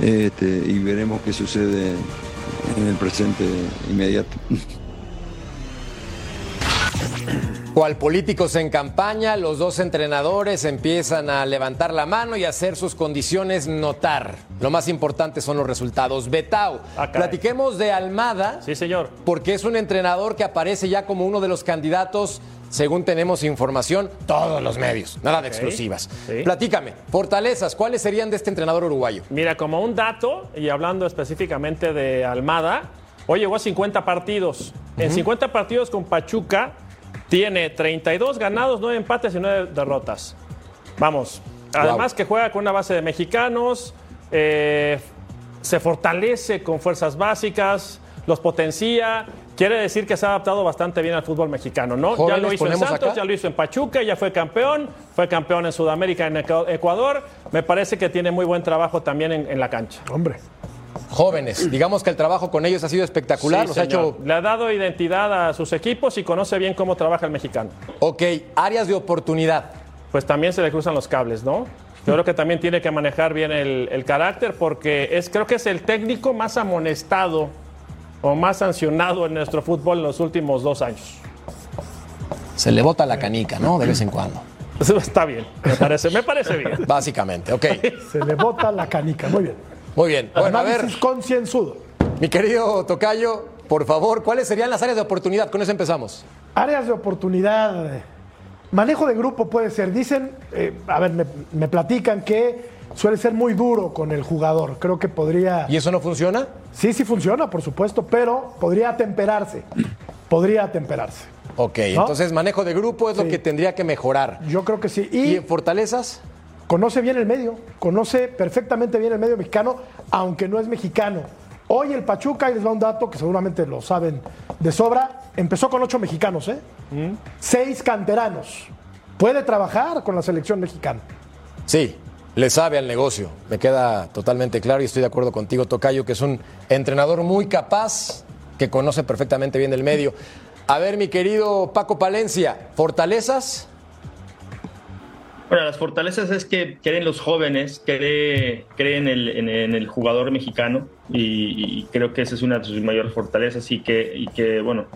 este, y veremos qué sucede en el presente inmediato. [laughs] Cual políticos en campaña, los dos entrenadores empiezan a levantar la mano y hacer sus condiciones notar. Lo más importante son los resultados. Betao, platiquemos de Almada. Sí, señor. Porque es un entrenador que aparece ya como uno de los candidatos, según tenemos información, todos los medios, nada de exclusivas. Sí. Platícame, fortalezas, ¿cuáles serían de este entrenador uruguayo? Mira, como un dato, y hablando específicamente de Almada, hoy llegó a 50 partidos. En 50 partidos con Pachuca tiene 32 ganados, 9 empates y 9 derrotas. Vamos. Además que juega con una base de mexicanos, eh, se fortalece con fuerzas básicas, los potencia. Quiere decir que se ha adaptado bastante bien al fútbol mexicano, ¿no? Ya ¿Jóvenes lo hizo en Santos, acá? ya lo hizo en Pachuca, ya fue campeón, fue campeón en Sudamérica, en Ecu- Ecuador. Me parece que tiene muy buen trabajo también en, en la cancha. Hombre. Jóvenes, digamos que el trabajo con ellos ha sido espectacular, Sí, los ha hecho... Le ha dado identidad a sus equipos y conoce bien cómo trabaja el mexicano. Ok, áreas de oportunidad. Pues también se le cruzan los cables, ¿no? Yo creo que también tiene que manejar bien el, el carácter porque es, creo que es el técnico más amonestado o más sancionado en nuestro fútbol en los últimos dos años. Se le bota la canica, ¿no? De vez en cuando. [laughs] Está bien, me parece, me parece bien. Básicamente, ok. [laughs] Se le bota la canica. Muy bien. Muy bien. Bueno, a ver, concienzudo. mi querido Tocayo, por favor, ¿cuáles serían las áreas de oportunidad? Con eso empezamos. Áreas de oportunidad. eh, Manejo de grupo puede ser. Dicen, eh, a ver, me, me platican que suele ser muy duro con el jugador. Creo que podría. ¿Y eso no funciona? Sí, sí funciona, por supuesto, pero podría atemperarse. Podría atemperarse. Ok, ¿No? entonces manejo de grupo es lo que tendría que mejorar. Yo creo que sí. ¿Y Y en fortalezas? Conoce bien el medio, conoce perfectamente bien el medio mexicano, aunque no es mexicano. Hoy el Pachuca, y les va un dato que seguramente lo saben de sobra, empezó con ocho mexicanos, ¿eh? Seis canteranos. Puede trabajar con la selección mexicana. Sí, le sabe al negocio. Me queda totalmente claro y estoy de acuerdo contigo, Tocayo, que es un entrenador muy capaz, que conoce perfectamente bien el medio. A ver, mi querido Paco Palencia, ¿fortalezas? Bueno, las fortalezas es que creen los jóvenes, cree, creen en el, en, el jugador mexicano y, creo que esa es una de sus mayores fortalezas y que, y que bueno,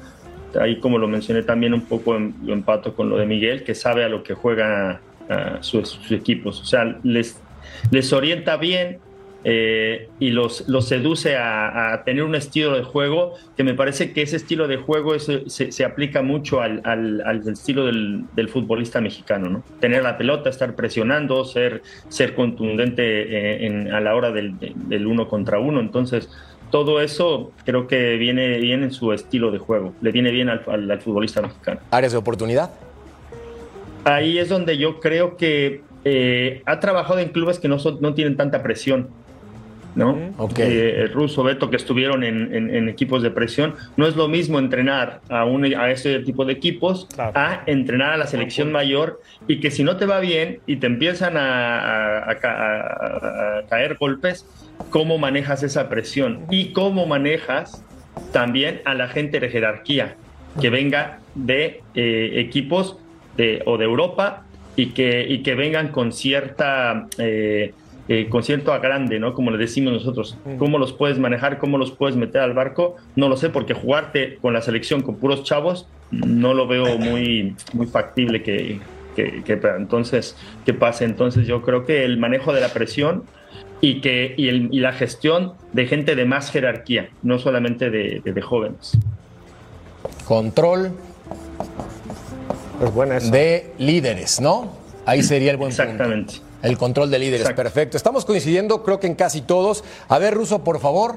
ahí como lo mencioné también un poco en, lo empato con lo de Miguel, que sabe a lo que juega ah, sus, sus equipos, o sea, les, les orienta bien eh, y los, los seduce a, a tener un estilo de juego que me parece que ese estilo de juego es- se, se aplica mucho al, al- al estilo del, del futbolista mexicano, ¿no? Tener la pelota, estar presionando, ser, ser contundente eh, en- a la hora del, del uno contra uno. Entonces, todo eso creo que viene bien en su estilo de juego, le viene bien al, al- al futbolista mexicano. ¿Áreas de oportunidad? Ahí es donde yo creo que eh, ha trabajado en clubes que no, son, no tienen tanta presión. ¿No? Eh, el ruso Beto que estuvieron en, en- en equipos de presión, no es lo mismo entrenar a, un, a ese tipo de equipos a entrenar a la selección mayor y que si no te va bien y te empiezan a, a- a ca- a- a caer golpes, cómo manejas esa presión y cómo manejas también a la gente de jerarquía que venga de eh, equipos de, o de Europa y que, y que vengan con cierta eh, eh, con cierto agrande, ¿no? Como le decimos nosotros. ¿Cómo los puedes manejar? ¿Cómo los puedes meter al barco? No lo sé, porque jugarte con la selección con puros chavos no lo veo muy, muy factible que, que, que- entonces que pase. Entonces yo creo que el manejo de la presión y que y, el- y la gestión de gente de más jerarquía, no solamente de, de- de jóvenes. Control de líderes, ¿no? Ahí sería el buen Exactamente. El control de líderes, Exacto. perfecto. Estamos coincidiendo, creo que en casi todos. A ver, Ruso, por favor.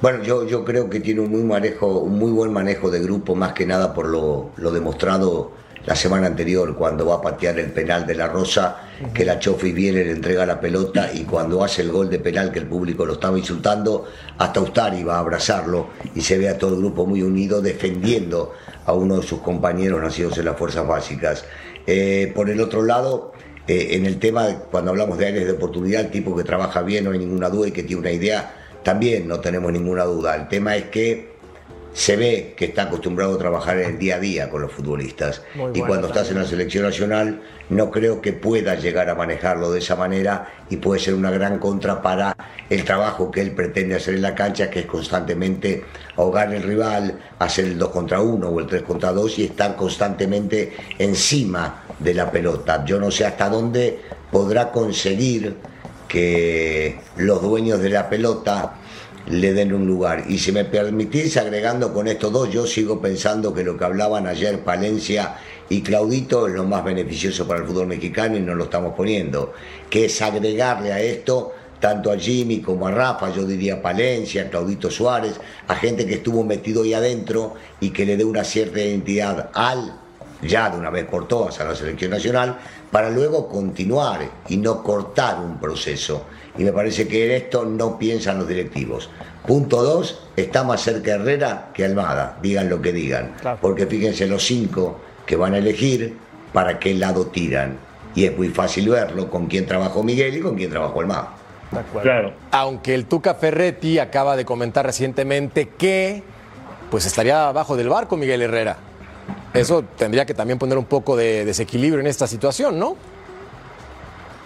Bueno, yo, yo creo que tiene un muy, manejo, un muy buen manejo de grupo, más que nada por lo, lo demostrado la semana anterior, cuando va a patear el penal de la Rosa, que la Chofi viene, le entrega la pelota y cuando hace el gol de penal, que el público lo estaba insultando, hasta Ustari va a abrazarlo y se ve a todo el grupo muy unido defendiendo a uno de sus compañeros nacidos en las fuerzas básicas. Eh, por el otro lado, eh, en el tema, cuando hablamos de áreas de oportunidad, el tipo que trabaja bien, no hay ninguna duda y que tiene una idea, también no tenemos ninguna duda. El tema es que se ve que está acostumbrado a trabajar en el día a día con los futbolistas. Muy y bueno cuando estás en la selección nacional, no creo que pueda llegar a manejarlo de esa manera y puede ser una gran contra para el trabajo que él pretende hacer en la cancha, que es constantemente ahogar al rival, hacer el 2 contra 1 o el 3 contra 2 y estar constantemente encima de la pelota. Yo no sé hasta dónde podrá conseguir que los dueños de la pelota le den un lugar. Y si me permitís, agregando con estos dos, yo sigo pensando que lo que hablaban ayer Palencia y Claudito es lo más beneficioso para el fútbol mexicano y no lo estamos poniendo, que es agregarle a esto tanto a Jimmy como a Rafa, yo diría Palencia, Claudito Suárez, a gente que estuvo metido ahí adentro y que le dé una cierta identidad al, ya de una vez por todas, a la selección nacional, para luego continuar y no cortar un proceso. Y me parece que en esto no piensan los directivos. Punto dos, está más cerca Herrera que Almada, digan lo que digan. Porque fíjense los cinco que van a elegir para qué lado tiran. Y es muy fácil verlo con quién trabajó Miguel y con quién trabajó Almada. Claro. Aunque el Tuca Ferretti acaba de comentar recientemente que pues estaría abajo del barco Miguel Herrera. Eso tendría que también poner un poco de desequilibrio en esta situación, ¿no?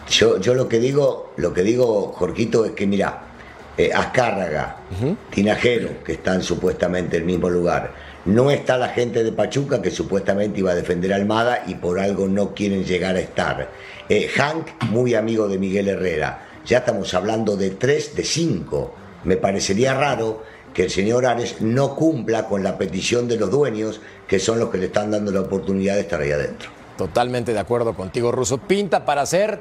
Yo, yo lo que digo, lo que digo, Jorquito, es que mira, eh, Azcárraga, Tinajero, que están supuestamente en el mismo lugar. No está la gente de Pachuca que supuestamente iba a defender a Almada y por algo no quieren llegar a estar. Eh, Hank, muy amigo de Miguel Herrera. Ya estamos hablando de tres de cinco. Me parecería raro que el señor Ares no cumpla con la petición de los dueños, que son los que le están dando la oportunidad de estar ahí adentro. Totalmente de acuerdo contigo, Russo. Pinta para hacer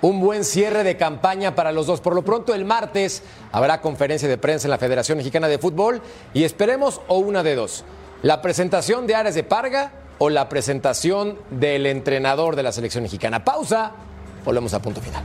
un buen cierre de campaña para los dos. Por lo pronto, el martes habrá conferencia de prensa en la Federación Mexicana de Fútbol y esperemos o una de dos. La presentación de Ares de Parga o la presentación del entrenador de la selección mexicana. Pausa. Volvemos a punto final.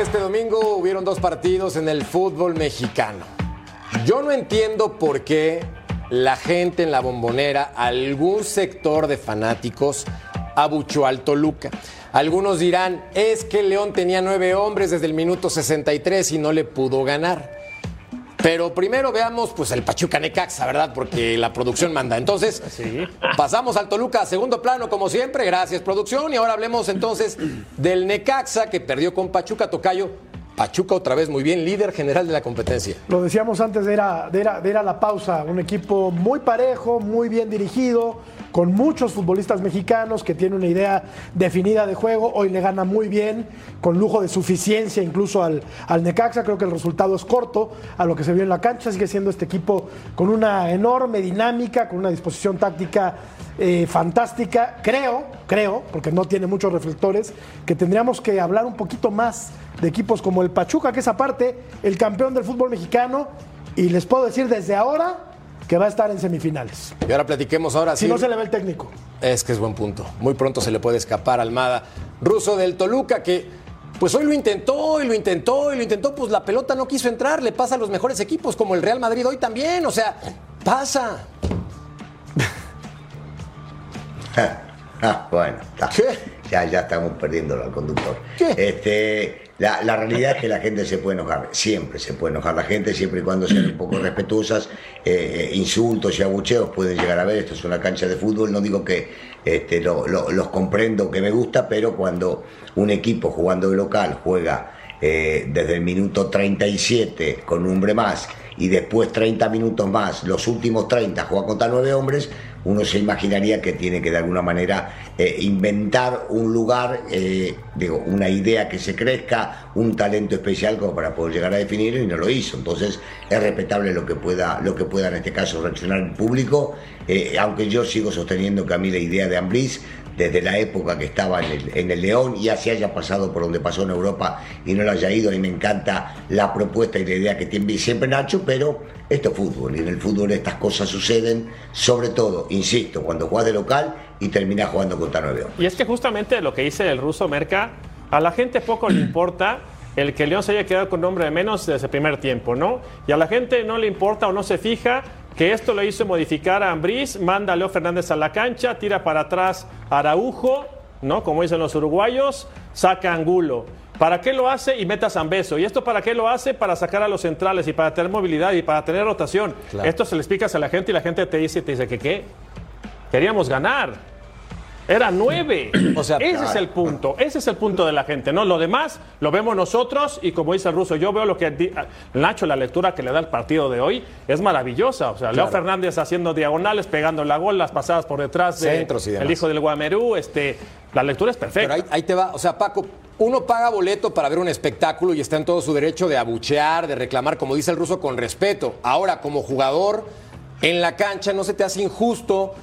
Este domingo hubieron dos partidos en el fútbol mexicano. Yo no entiendo por qué la gente en la bombonera, algún sector de fanáticos, abuchó al Toluca. Algunos dirán, es que León tenía nueve hombres desde el minuto 63 y no le pudo ganar. Pero primero veamos pues el Pachuca Necaxa, ¿verdad? Porque la producción manda. Entonces, pasamos al Toluca a segundo plano como siempre. Gracias, producción. Y ahora hablemos entonces del Necaxa que perdió con Pachuca Tocayo. Pachuca otra vez muy bien, líder general de la competencia. Lo decíamos antes de ir, a, de, ir a- de ir a la pausa, un equipo muy parejo, muy bien dirigido, con muchos futbolistas mexicanos que tienen una idea definida de juego, hoy le gana muy bien, con lujo de suficiencia incluso al, al Necaxa, creo que el resultado es corto a lo que se vio en la cancha, sigue siendo este equipo con una enorme dinámica, con una disposición táctica eh, fantástica, creo, creo, porque no tiene muchos reflectores, que tendríamos que hablar un poquito más de equipos como el Pachuca, que es aparte el campeón del fútbol mexicano, y les puedo decir desde ahora que va a estar en semifinales. Y ahora platiquemos ahora Si sí. no se le ve el técnico. Es que es buen punto. Muy pronto se le puede escapar Almada. Ruso del Toluca que pues hoy lo intentó y lo intentó y lo intentó, pues la pelota no quiso entrar, le pasa a los mejores equipos como el Real Madrid hoy también, o sea, pasa. [laughs] Ah, bueno, está. Ya, ya estamos perdiendo al conductor. Este, la, la realidad es que la gente se puede enojar, siempre se puede enojar la gente, siempre y cuando sean un poco respetuosas. Eh, eh, insultos y abucheos pueden llegar a ver, esto es una cancha de fútbol, no digo que este, lo- lo- los comprendo, que me gusta, pero cuando un equipo jugando de local juega eh, desde el minuto 37 con un hombre más y después 30 minutos más, los últimos 30 juega contra nueve hombres, uno se imaginaría que tiene que de alguna manera eh, inventar un lugar, eh, digo, una idea que se crezca, un talento especial como para poder llegar a definirlo y no lo hizo. Entonces es respetable lo que pueda, lo que pueda en este caso reaccionar el público, eh, aunque yo sigo sosteniendo que a mí la idea de Ambris desde la época que estaba en el, en el León y así haya pasado por donde pasó en Europa y no lo haya ido. Mí me encanta la propuesta y la idea que tiene siempre Nacho, pero esto es fútbol y en el fútbol estas cosas suceden, sobre todo, insisto, cuando juegas de local y terminas jugando contra Nueve hombres. Y es que justamente lo que dice el ruso Merca, a la gente poco le [clears throat] importa el que León se haya quedado con nombre de menos desde el primer tiempo, ¿no? Y a la gente no le importa o no se fija que esto lo hizo modificar a Ambriz, manda a Leo Fernández a la cancha, tira para atrás a Araujo, ¿no? Como dicen los uruguayos, saca Angulo. ¿Para qué lo hace? Y meta a Zambeso. ¿Y esto para qué lo hace? Para sacar a los centrales y para tener movilidad y para tener rotación. Claro. Esto se le explicas a la gente y la gente te dice, te dice que qué. Queríamos ganar. Era nueve. [clears throat] O sea, ese es el punto. Ese es el punto de la gente, ¿no? Lo demás lo vemos nosotros y como dice el ruso, yo veo lo que di- Nacho, la lectura que le da el partido de hoy es maravillosa. O sea, Leo. Fernández haciendo diagonales, pegando la gol, las pasadas por detrás de el hijo del Guamerú. Este, la lectura es perfecta. Pero ahí, ahí te va, o sea, Paco, uno paga boleto para ver un espectáculo y está en todo su derecho de abuchear, de reclamar, como dice el ruso, con respeto. Ahora, como jugador, en la cancha no se te hace injusto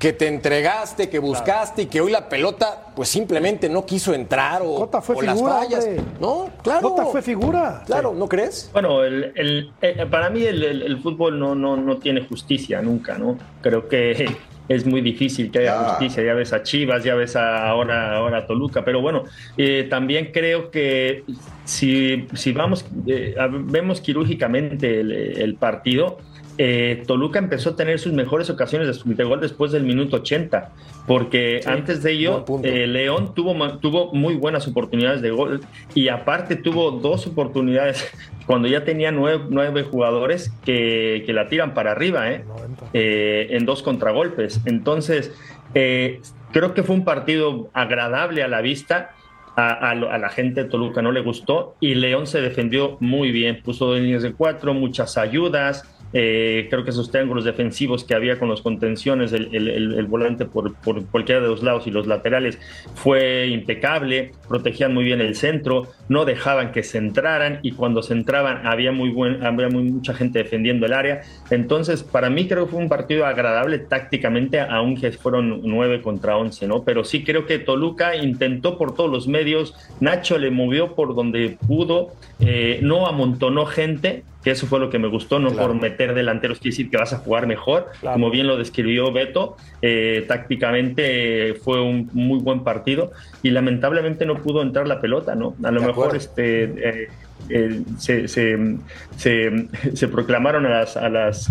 que te entregaste, que buscaste y que hoy la pelota, pues simplemente no quiso entrar o, Cota fue o las figura, fallas. hombre. No, claro. Cota fue figura. Claro, ¿no crees? Bueno, el, el- eh, para mí el, el- el fútbol no, no, no tiene justicia nunca, ¿no? Creo que [laughs] es muy difícil que haya Ah. justicia. Ya ves a Chivas, ya ves a ahora, ahora a Toluca, pero bueno, eh, también creo que si, si vamos, eh, vemos quirúrgicamente el, el partido, eh, Toluca empezó a tener sus mejores ocasiones de, de gol después del minuto 80, porque antes de ello, eh, León tuvo, tuvo muy buenas oportunidades de gol y aparte tuvo dos oportunidades [laughs] cuando ya tenía nueve, nueve jugadores que, que la tiran para arriba, ¿eh? Eh, en dos contragolpes. Entonces, eh, creo que fue un partido agradable a la vista. A, a la gente de Toluca no le gustó y León se defendió muy bien, puso dos líneas de cuatro, muchas ayudas, eh, creo que esos triángulos defensivos que había con los contenciones, el, volante por, por cualquiera de los lados y los laterales fue impecable, protegían muy bien el centro, no dejaban que se entraran y cuando se entraban había, muy buen, había muy, mucha gente defendiendo el área. Entonces, para mí creo que fue un partido agradable tácticamente, aunque fueron 9 contra 11, ¿no? Pero sí creo que Toluca intentó por todos los medios, Nacho le movió por donde pudo, eh, no amontonó gente, que eso fue lo que me gustó, no por meter delanteros quiere decir que vas a jugar mejor, como bien lo describió Beto, eh, tácticamente fue un muy buen partido y lamentablemente no pudo entrar la pelota, ¿no? A lo De mejor acuerdo. este eh, eh, se, se- se- se proclamaron a las a las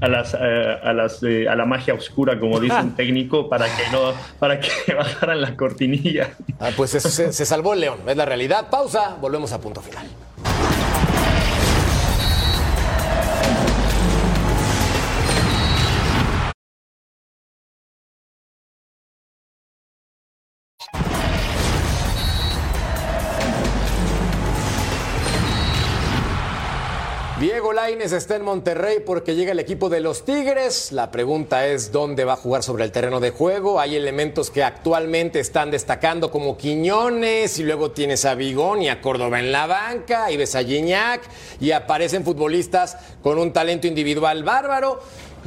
a las a las a la magia oscura como dice un [laughs] técnico para que no para que [laughs] bajaran la cortinilla Ah, pues se, se salvó el León, es la realidad. Pausa, volvemos a punto final. Laines está en Monterrey porque llega el equipo de los Tigres. La pregunta es dónde va a jugar sobre el terreno de juego. Hay elementos que actualmente están destacando como Quiñones y luego tienes a Vigón y a Córdoba en la banca y ves a Gignac y aparecen futbolistas con un talento individual bárbaro.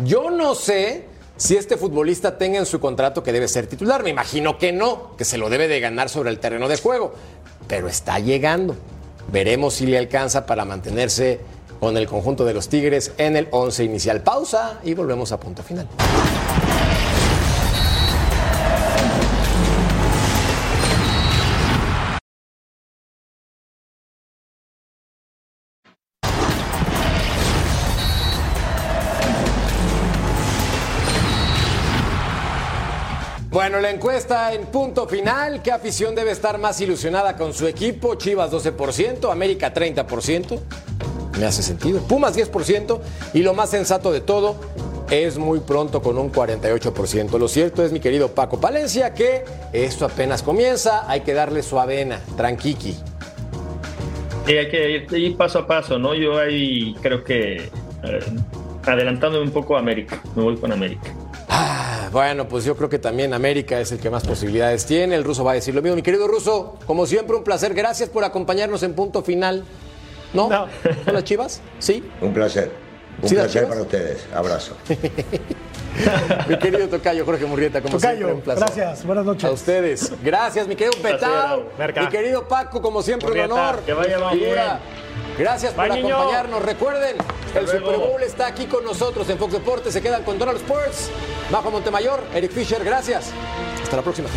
Yo no sé si este futbolista tenga en su contrato que debe ser titular. Me imagino que no, que se lo debe de ganar sobre el terreno de juego. Pero está llegando. Veremos si le alcanza para mantenerse con el conjunto de los Tigres en el 11 inicial. Pausa y volvemos a punto final. Bueno, la encuesta en punto final. ¿Qué afición debe estar más ilusionada con su equipo? Chivas 12%, América 30%. Me hace sentido. Pumas 10%. Y lo más sensato de todo, es muy pronto con un 48%. Lo cierto es, mi querido Paco Palencia, que esto apenas comienza. Hay que darle su avena, tranquiqui. Sí, hay que ir, paso a paso, ¿no? Yo ahí creo que eh, adelantándome un poco a América, me voy con América. Ah, bueno, pues yo creo que también América es el que más posibilidades tiene. El ruso va a decir lo mismo. Mi querido ruso, como siempre, un placer. Gracias por acompañarnos en punto final. ¿No? ¿Son las chivas? ¿Sí? Un placer. Un ¿Sí, las placer para ustedes. Abrazo. [laughs] Mi querido Tocayo Jorge Murrieta, como Tocayo, siempre, un placer. gracias, buenas noches. A ustedes. Gracias, mi querido Petao. Mi querido Paco, como siempre, un honor. que vaya Figura. Gracias por niño. acompañarnos. Recuerden, el luego. Super Bowl está aquí con nosotros en Fox Deportes. Se quedan con Donald Sports. Bajo Montemayor, Eric Fisher, gracias. Hasta la próxima.